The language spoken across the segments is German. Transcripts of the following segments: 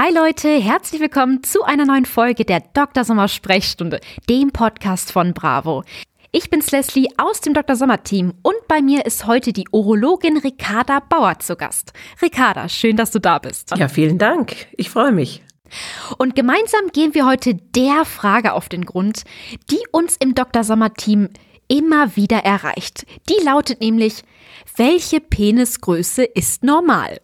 Hi Leute, herzlich willkommen zu einer neuen Folge der Dr. Sommer Sprechstunde, dem Podcast von Bravo. Ich bin's Leslie aus dem Dr. Sommer Team und bei mir ist heute die Urologin Ricarda Bauer zu Gast. Ricarda, schön, dass du da bist. Ja, vielen Dank. Ich freue mich. Und gemeinsam gehen wir heute der Frage auf den Grund, die uns im Dr. Sommer Team immer wieder erreicht. Die lautet nämlich, welche Penisgröße ist normal?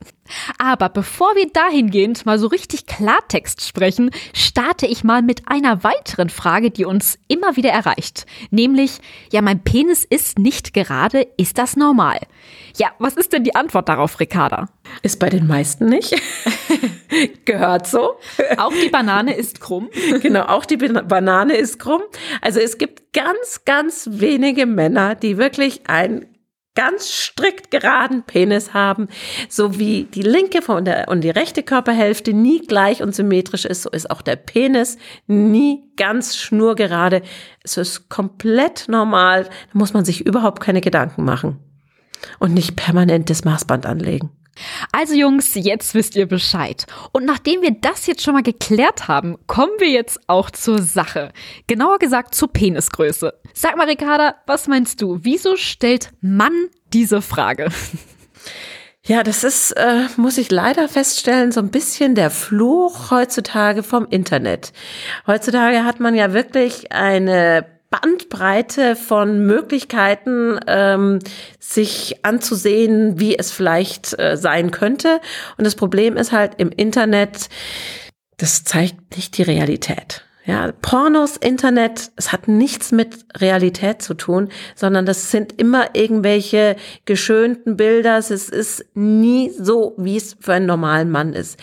Aber bevor wir dahingehend mal so richtig Klartext sprechen, starte ich mal mit einer weiteren Frage, die uns immer wieder erreicht. Nämlich, ja, mein Penis ist nicht gerade, ist das normal? Ja, was ist denn die Antwort darauf, Ricarda? Ist bei den meisten nicht. Gehört so. Auch die Banane ist krumm. Genau, auch die Banane ist krumm. Also es gibt ganz, ganz wenige Männer, die wirklich ein ganz strikt geraden Penis haben, so wie die linke und, der, und die rechte Körperhälfte nie gleich und symmetrisch ist, so ist auch der Penis nie ganz schnurgerade. Es ist komplett normal, da muss man sich überhaupt keine Gedanken machen und nicht permanent das Maßband anlegen. Also Jungs, jetzt wisst ihr Bescheid. Und nachdem wir das jetzt schon mal geklärt haben, kommen wir jetzt auch zur Sache. Genauer gesagt zur Penisgröße. Sag mal, Ricarda, was meinst du? Wieso stellt Mann diese Frage? Ja, das ist, äh, muss ich leider feststellen, so ein bisschen der Fluch heutzutage vom Internet. Heutzutage hat man ja wirklich eine Bandbreite von Möglichkeiten, ähm, sich anzusehen, wie es vielleicht äh, sein könnte. Und das Problem ist halt im Internet, das zeigt nicht die Realität. Ja, Pornos, Internet, es hat nichts mit Realität zu tun, sondern das sind immer irgendwelche geschönten Bilder. Es ist nie so, wie es für einen normalen Mann ist.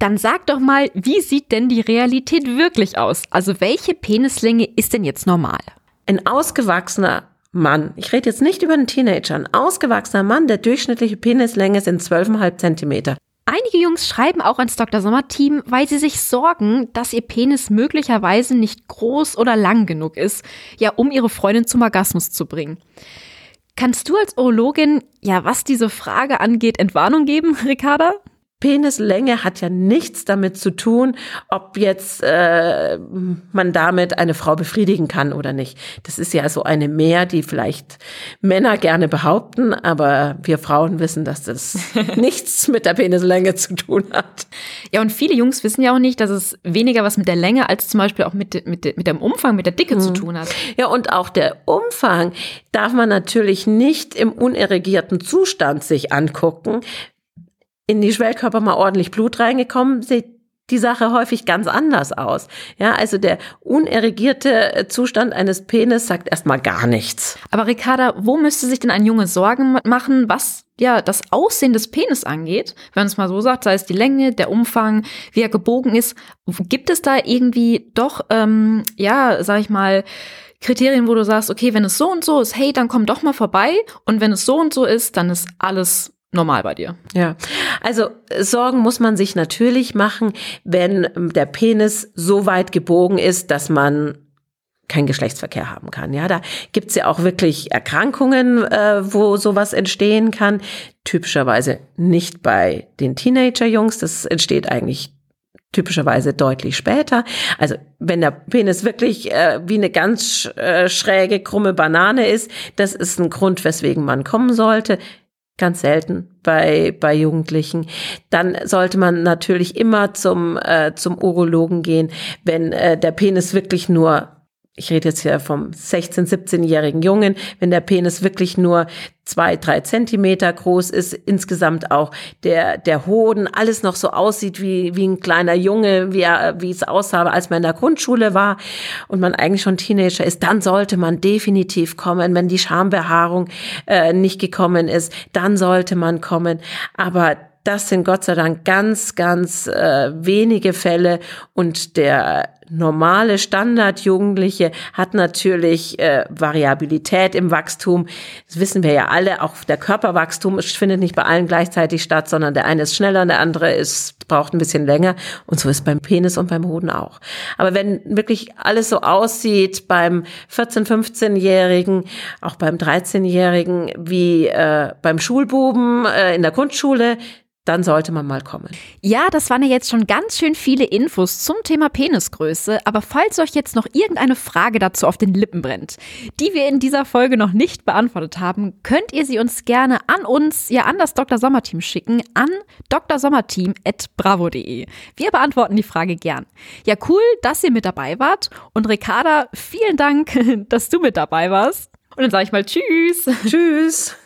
Dann sag doch mal, wie sieht denn die Realität wirklich aus? Also welche Penislänge ist denn jetzt normal? Ein ausgewachsener Mann, ich rede jetzt nicht über einen Teenager, ein ausgewachsener Mann, der durchschnittliche Penislänge sind 12,5 Zentimeter. Einige Jungs schreiben auch ans Dr. Sommer Team, weil sie sich sorgen, dass ihr Penis möglicherweise nicht groß oder lang genug ist, ja, um ihre Freundin zum Orgasmus zu bringen. Kannst du als Urologin, ja, was diese Frage angeht, Entwarnung geben, Ricarda? Penislänge hat ja nichts damit zu tun, ob jetzt äh, man damit eine Frau befriedigen kann oder nicht. Das ist ja so eine Mehr, die vielleicht Männer gerne behaupten, aber wir Frauen wissen, dass das nichts mit der Penislänge zu tun hat. Ja, und viele Jungs wissen ja auch nicht, dass es weniger was mit der Länge als zum Beispiel auch mit, mit, mit dem Umfang, mit der Dicke mhm. zu tun hat. Ja, und auch der Umfang darf man natürlich nicht im unerregierten Zustand sich angucken, in die Schwellkörper mal ordentlich Blut reingekommen, sieht die Sache häufig ganz anders aus. Ja, also der unerregierte äh, Zustand eines Penis sagt erstmal gar nichts. Aber Ricarda, wo müsste sich denn ein Junge Sorgen machen, was ja das Aussehen des Penis angeht? Wenn man es mal so sagt, sei es die Länge, der Umfang, wie er gebogen ist, gibt es da irgendwie doch, ähm, ja, sag ich mal, Kriterien, wo du sagst, okay, wenn es so und so ist, hey, dann komm doch mal vorbei. Und wenn es so und so ist, dann ist alles normal bei dir. Ja, also Sorgen muss man sich natürlich machen, wenn der Penis so weit gebogen ist, dass man keinen Geschlechtsverkehr haben kann. Ja, da gibt's ja auch wirklich Erkrankungen, äh, wo sowas entstehen kann. Typischerweise nicht bei den Teenager-Jungs. Das entsteht eigentlich typischerweise deutlich später. Also wenn der Penis wirklich äh, wie eine ganz äh, schräge, krumme Banane ist, das ist ein Grund, weswegen man kommen sollte ganz selten bei, bei Jugendlichen. Dann sollte man natürlich immer zum, äh, zum Urologen gehen, wenn äh, der Penis wirklich nur ich rede jetzt hier vom 16-, 17-jährigen Jungen, wenn der Penis wirklich nur zwei, drei Zentimeter groß ist, insgesamt auch der, der Hoden, alles noch so aussieht wie, wie ein kleiner Junge, wie, er, wie es aussah, als man in der Grundschule war und man eigentlich schon Teenager ist, dann sollte man definitiv kommen. Wenn die Schambehaarung äh, nicht gekommen ist, dann sollte man kommen. Aber das sind Gott sei Dank ganz, ganz äh, wenige Fälle und der normale Standardjugendliche hat natürlich äh, Variabilität im Wachstum. Das wissen wir ja alle. Auch der Körperwachstum findet nicht bei allen gleichzeitig statt, sondern der eine ist schneller, der andere ist braucht ein bisschen länger. Und so ist beim Penis und beim Hoden auch. Aber wenn wirklich alles so aussieht beim 14-, 15-Jährigen, auch beim 13-Jährigen wie äh, beim Schulbuben äh, in der Grundschule, dann sollte man mal kommen. Ja, das waren ja jetzt schon ganz schön viele Infos zum Thema Penisgröße, aber falls euch jetzt noch irgendeine Frage dazu auf den Lippen brennt, die wir in dieser Folge noch nicht beantwortet haben, könnt ihr sie uns gerne an uns, ja an das Dr. Sommerteam schicken, an drsommerteam.bravo.de. Wir beantworten die Frage gern. Ja, cool, dass ihr mit dabei wart und Ricarda, vielen Dank, dass du mit dabei warst. Und dann sage ich mal Tschüss. Tschüss.